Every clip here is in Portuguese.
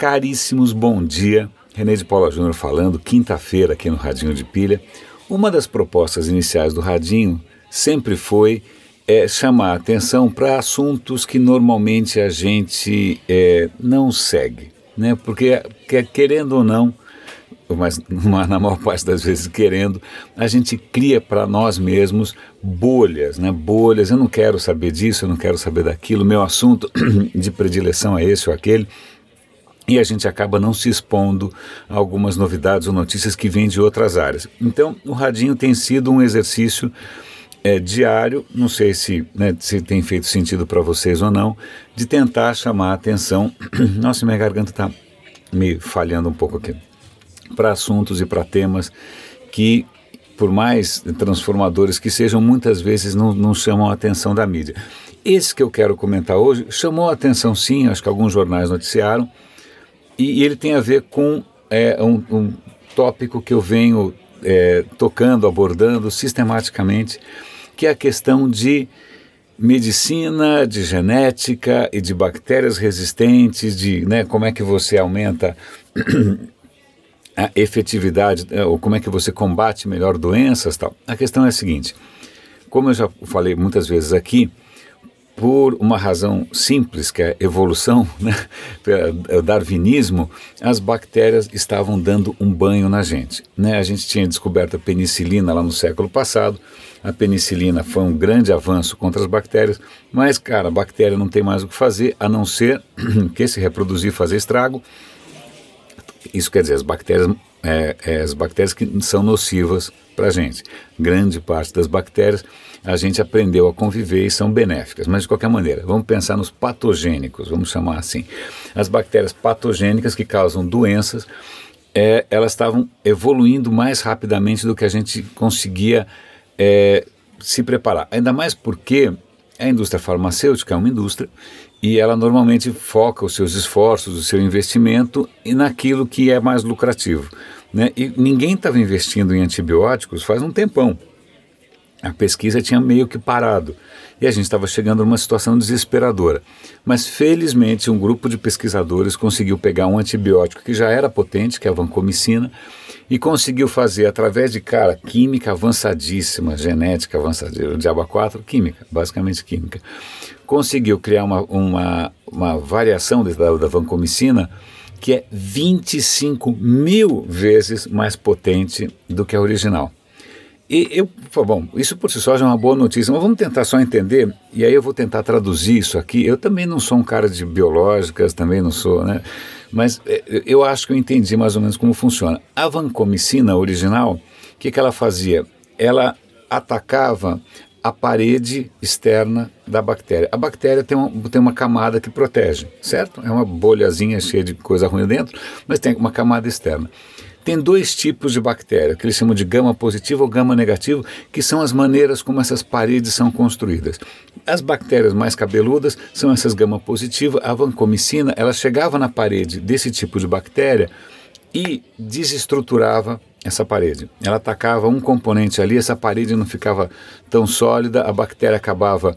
Caríssimos, bom dia. René de Paula Júnior falando, quinta-feira aqui no Radinho de Pilha. Uma das propostas iniciais do Radinho sempre foi é, chamar atenção para assuntos que normalmente a gente é, não segue, né? Porque, querendo ou não, mas na maior parte das vezes querendo, a gente cria para nós mesmos bolhas, né? Bolhas. Eu não quero saber disso, eu não quero saber daquilo. Meu assunto de predileção é esse ou aquele. E a gente acaba não se expondo a algumas novidades ou notícias que vêm de outras áreas. Então, o radinho tem sido um exercício é, diário, não sei se, né, se tem feito sentido para vocês ou não, de tentar chamar a atenção. Nossa, minha garganta está me falhando um pouco aqui para assuntos e para temas que, por mais transformadores que sejam, muitas vezes não, não chamam a atenção da mídia. Esse que eu quero comentar hoje chamou a atenção, sim, acho que alguns jornais noticiaram, e, e ele tem a ver com é, um, um tópico que eu venho é, tocando, abordando sistematicamente, que é a questão de medicina, de genética e de bactérias resistentes, de né, como é que você aumenta a efetividade, é, ou como é que você combate melhor doenças tal. A questão é a seguinte, como eu já falei muitas vezes aqui, por uma razão simples, que é evolução, né, o darwinismo, as bactérias estavam dando um banho na gente. Né? A gente tinha descoberto a penicilina lá no século passado, a penicilina foi um grande avanço contra as bactérias, mas, cara, a bactéria não tem mais o que fazer a não ser que se reproduzir fazer estrago, isso quer dizer, as bactérias, é, é, as bactérias que são nocivas para a gente. Grande parte das bactérias a gente aprendeu a conviver e são benéficas, mas de qualquer maneira, vamos pensar nos patogênicos, vamos chamar assim. As bactérias patogênicas que causam doenças, é, elas estavam evoluindo mais rapidamente do que a gente conseguia é, se preparar. Ainda mais porque a indústria farmacêutica é uma indústria e ela normalmente foca os seus esforços, o seu investimento naquilo que é mais lucrativo. Né? E ninguém estava investindo em antibióticos faz um tempão. A pesquisa tinha meio que parado e a gente estava chegando numa situação desesperadora. Mas felizmente um grupo de pesquisadores conseguiu pegar um antibiótico que já era potente, que é a vancomicina, e conseguiu fazer através de cara química avançadíssima, genética avançadíssima, diabo 4, química, basicamente química conseguiu criar uma, uma, uma variação da, da vancomicina que é 25 mil vezes mais potente do que a original. E eu, bom, isso por si só já é uma boa notícia, mas vamos tentar só entender, e aí eu vou tentar traduzir isso aqui. Eu também não sou um cara de biológicas, também não sou, né? Mas é, eu acho que eu entendi mais ou menos como funciona. A vancomicina original, o que, que ela fazia? Ela atacava a parede externa da bactéria. A bactéria tem uma, tem uma camada que protege, certo? É uma bolhazinha cheia de coisa ruim dentro, mas tem uma camada externa. Tem dois tipos de bactéria, que eles chamam de gama positivo ou gama negativo, que são as maneiras como essas paredes são construídas. As bactérias mais cabeludas são essas gama positiva. A vancomicina, ela chegava na parede desse tipo de bactéria e desestruturava essa parede. Ela atacava um componente ali, essa parede não ficava tão sólida, a bactéria acabava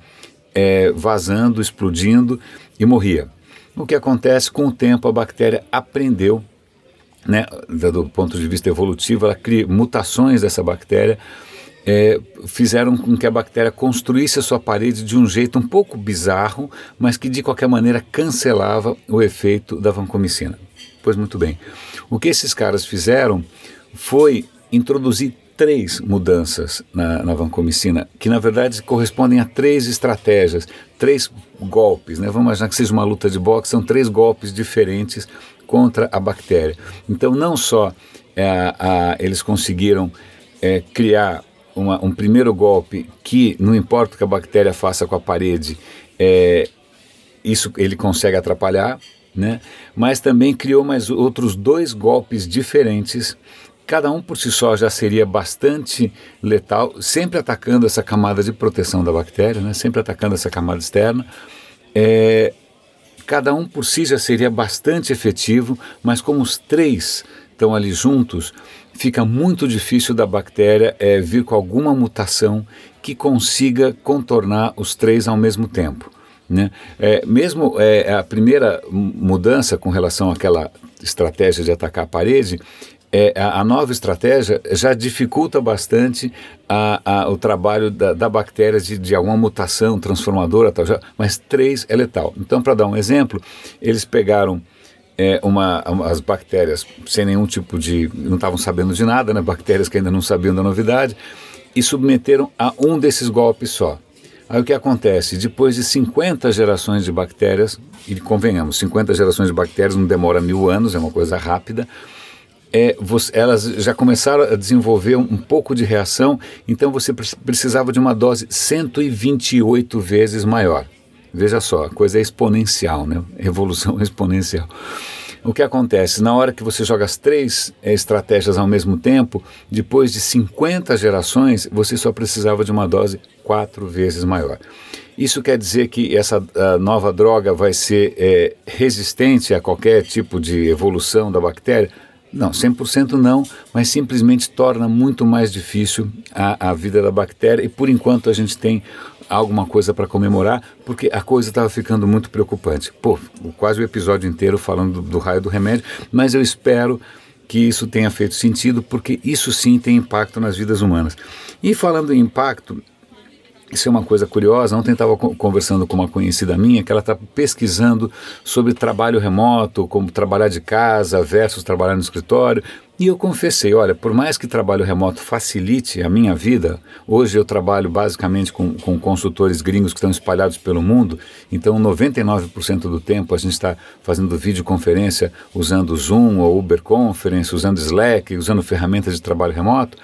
é, vazando, explodindo e morria. O que acontece com o tempo, a bactéria aprendeu, né, do ponto de vista evolutivo, ela cria mutações dessa bactéria, é, fizeram com que a bactéria construísse a sua parede de um jeito um pouco bizarro, mas que de qualquer maneira cancelava o efeito da vancomicina. Pois muito bem. O que esses caras fizeram foi introduzir três mudanças na, na vancomicina, que na verdade correspondem a três estratégias, três golpes. Né? Vamos imaginar que seja uma luta de boxe, são três golpes diferentes contra a bactéria. Então, não só é, a, eles conseguiram é, criar uma, um primeiro golpe que, não importa o que a bactéria faça com a parede, é, isso ele consegue atrapalhar, né? mas também criou mais outros dois golpes diferentes cada um por si só já seria bastante letal, sempre atacando essa camada de proteção da bactéria, né? sempre atacando essa camada externa. É, cada um por si já seria bastante efetivo, mas como os três estão ali juntos, fica muito difícil da bactéria é, vir com alguma mutação que consiga contornar os três ao mesmo tempo. Né? É, mesmo é, a primeira mudança com relação àquela estratégia de atacar a parede, é, a, a, nova estratégia já dificulta bastante a, a, o trabalho da, da bactéria de, de, alguma mutação transformadora, tal, já, mas três é letal. Então, para dar um exemplo, eles pegaram é, uma, uma, as bactérias sem nenhum tipo de. não estavam sabendo de nada, né, bactérias que ainda não sabiam da novidade, e submeteram a um desses golpes só. Aí o que acontece? Depois de 50 gerações de bactérias, e convenhamos, 50 gerações de bactérias não demora mil anos, é uma coisa rápida é, você, elas já começaram a desenvolver um, um pouco de reação, então você precisava de uma dose 128 vezes maior. Veja só, a coisa é exponencial, né? Evolução exponencial. O que acontece? Na hora que você joga as três é, estratégias ao mesmo tempo, depois de 50 gerações, você só precisava de uma dose quatro vezes maior. Isso quer dizer que essa nova droga vai ser é, resistente a qualquer tipo de evolução da bactéria? Não, 100% não, mas simplesmente torna muito mais difícil a, a vida da bactéria e por enquanto a gente tem alguma coisa para comemorar, porque a coisa estava ficando muito preocupante. Pô, quase o episódio inteiro falando do, do raio do remédio, mas eu espero que isso tenha feito sentido, porque isso sim tem impacto nas vidas humanas. E falando em impacto, isso é uma coisa curiosa. Ontem estava conversando com uma conhecida minha que ela está pesquisando sobre trabalho remoto, como trabalhar de casa versus trabalhar no escritório. E eu confessei: olha, por mais que trabalho remoto facilite a minha vida, hoje eu trabalho basicamente com, com consultores gringos que estão espalhados pelo mundo, então 99% do tempo a gente está fazendo videoconferência usando Zoom ou Uber Conference, usando Slack, usando ferramentas de trabalho remoto.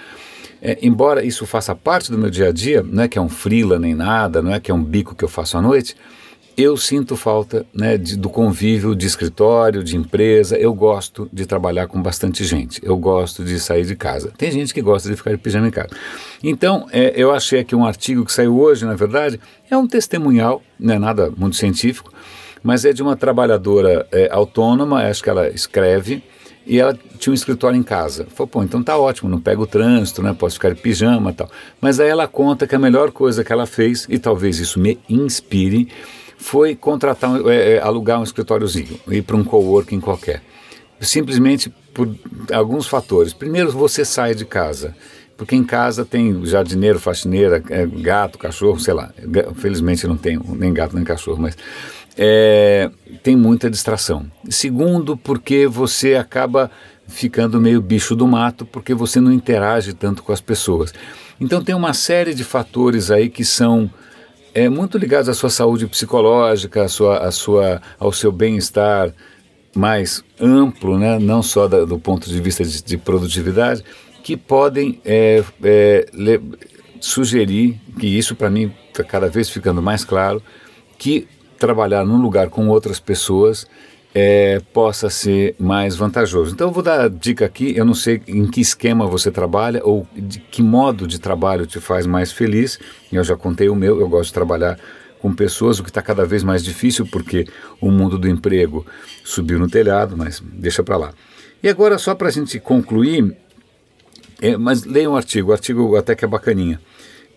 É, embora isso faça parte do meu dia a dia, não é que é um freela nem nada, não é que é um bico que eu faço à noite, eu sinto falta né, de, do convívio de escritório, de empresa. Eu gosto de trabalhar com bastante gente. Eu gosto de sair de casa. Tem gente que gosta de ficar de pijama em casa. Então, é, eu achei aqui um artigo que saiu hoje, na verdade, é um testemunhal, não é nada muito científico, mas é de uma trabalhadora é, autônoma, acho que ela escreve e ela tinha um escritório em casa. Falou, pô, então tá ótimo, não pega o trânsito, né? Posso ficar de pijama tal. Mas aí ela conta que a melhor coisa que ela fez, e talvez isso me inspire, foi contratar, é, é, alugar um escritóriozinho, ir para um coworking qualquer. Simplesmente por alguns fatores. Primeiro, você sai de casa porque em casa tem jardineiro, faxineira, é, gato, cachorro, sei lá. Felizmente não tenho nem gato nem cachorro, mas é, tem muita distração. Segundo, porque você acaba ficando meio bicho do mato, porque você não interage tanto com as pessoas. Então tem uma série de fatores aí que são é, muito ligados à sua saúde psicológica, à sua, à sua, ao seu bem-estar mais amplo, né? não só da, do ponto de vista de, de produtividade, que podem é, é, le, sugerir, que isso para mim está cada vez ficando mais claro, que trabalhar num lugar com outras pessoas é, possa ser mais vantajoso. Então eu vou dar a dica aqui, eu não sei em que esquema você trabalha ou de que modo de trabalho te faz mais feliz, eu já contei o meu, eu gosto de trabalhar com pessoas, o que está cada vez mais difícil porque o mundo do emprego subiu no telhado, mas deixa para lá. E agora só para a gente concluir, é, mas leia um artigo, o artigo até que é bacaninha.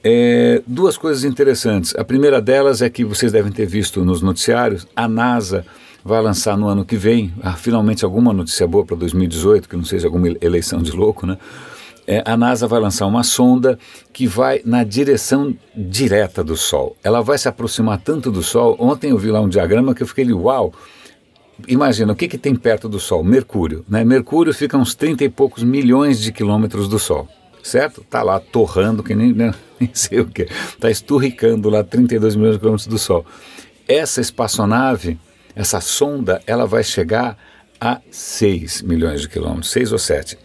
É, duas coisas interessantes. A primeira delas é que vocês devem ter visto nos noticiários, a NASA vai lançar no ano que vem, ah, finalmente alguma notícia boa para 2018, que não seja alguma eleição de louco, né? É, a NASA vai lançar uma sonda que vai na direção direta do Sol. Ela vai se aproximar tanto do Sol. Ontem eu vi lá um diagrama que eu fiquei, uau! Imagina, o que, que tem perto do Sol? Mercúrio. Né? Mercúrio fica uns 30 e poucos milhões de quilômetros do Sol certo? Está lá torrando, que nem, né? nem sei o que, está esturricando lá 32 milhões de quilômetros do Sol. Essa espaçonave, essa sonda, ela vai chegar a 6 milhões de quilômetros, 6 ou 7.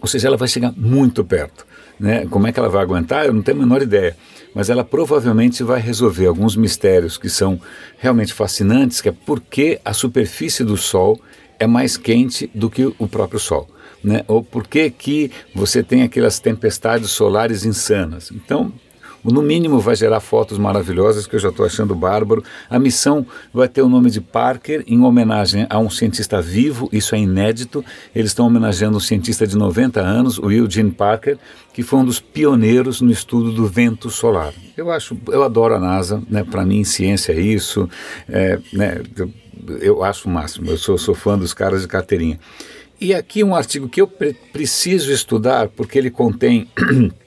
Ou seja, ela vai chegar muito perto. Né? Como é que ela vai aguentar? Eu não tenho a menor ideia. Mas ela provavelmente vai resolver alguns mistérios que são realmente fascinantes, que é por que a superfície do Sol é mais quente do que o próprio Sol né? ou por que, que você tem aquelas tempestades solares insanas. Então, no mínimo vai gerar fotos maravilhosas que eu já estou achando bárbaro. A missão vai ter o nome de Parker em homenagem a um cientista vivo, isso é inédito. Eles estão homenageando um cientista de 90 anos, o Eugene Parker, que foi um dos pioneiros no estudo do vento solar. Eu acho, eu adoro a NASA, né? Para mim ciência é isso, é, né? Eu, acho o máximo. Eu sou, sou fã dos caras de carteirinha. E aqui um artigo que eu pre preciso estudar, porque ele contém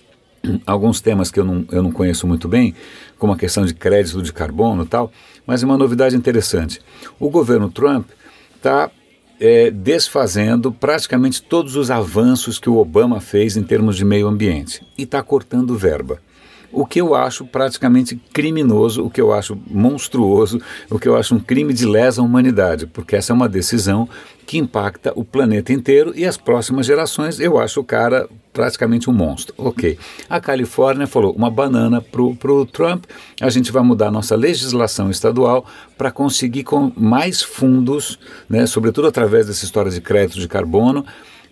alguns temas que eu não, eu não conheço muito bem, como a questão de crédito de carbono e tal, mas é uma novidade interessante. O governo Trump está é, desfazendo praticamente todos os avanços que o Obama fez em termos de meio ambiente e está cortando verba. O que eu acho praticamente criminoso, o que eu acho monstruoso, o que eu acho um crime de lesa humanidade, porque essa é uma decisão que impacta o planeta inteiro e as próximas gerações. Eu acho o cara praticamente um monstro. Ok. A Califórnia falou: uma banana para o Trump, a gente vai mudar nossa legislação estadual para conseguir com mais fundos, né, sobretudo através dessa história de crédito de carbono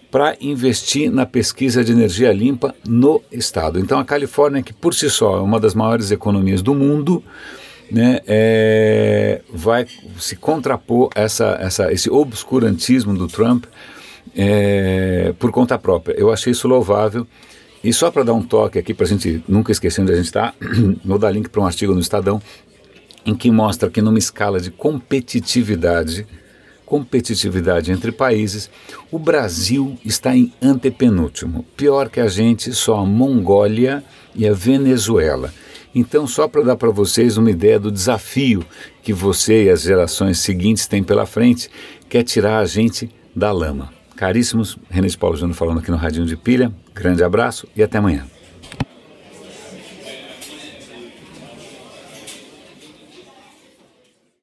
para investir na pesquisa de energia limpa no estado. Então, a Califórnia, que por si só é uma das maiores economias do mundo, né, é, vai se contrapor essa, essa, esse obscurantismo do Trump é, por conta própria. Eu achei isso louvável. E só para dar um toque aqui, para a gente nunca esquecer onde a gente está, vou dar link para um artigo no Estadão, em que mostra que numa escala de competitividade, competitividade entre países, o Brasil está em antepenúltimo. Pior que a gente, só a Mongólia e a Venezuela. Então, só para dar para vocês uma ideia do desafio que você e as gerações seguintes têm pela frente, que é tirar a gente da lama. Caríssimos, René de Paulo Júnior falando aqui no Radinho de Pilha. Grande abraço e até amanhã.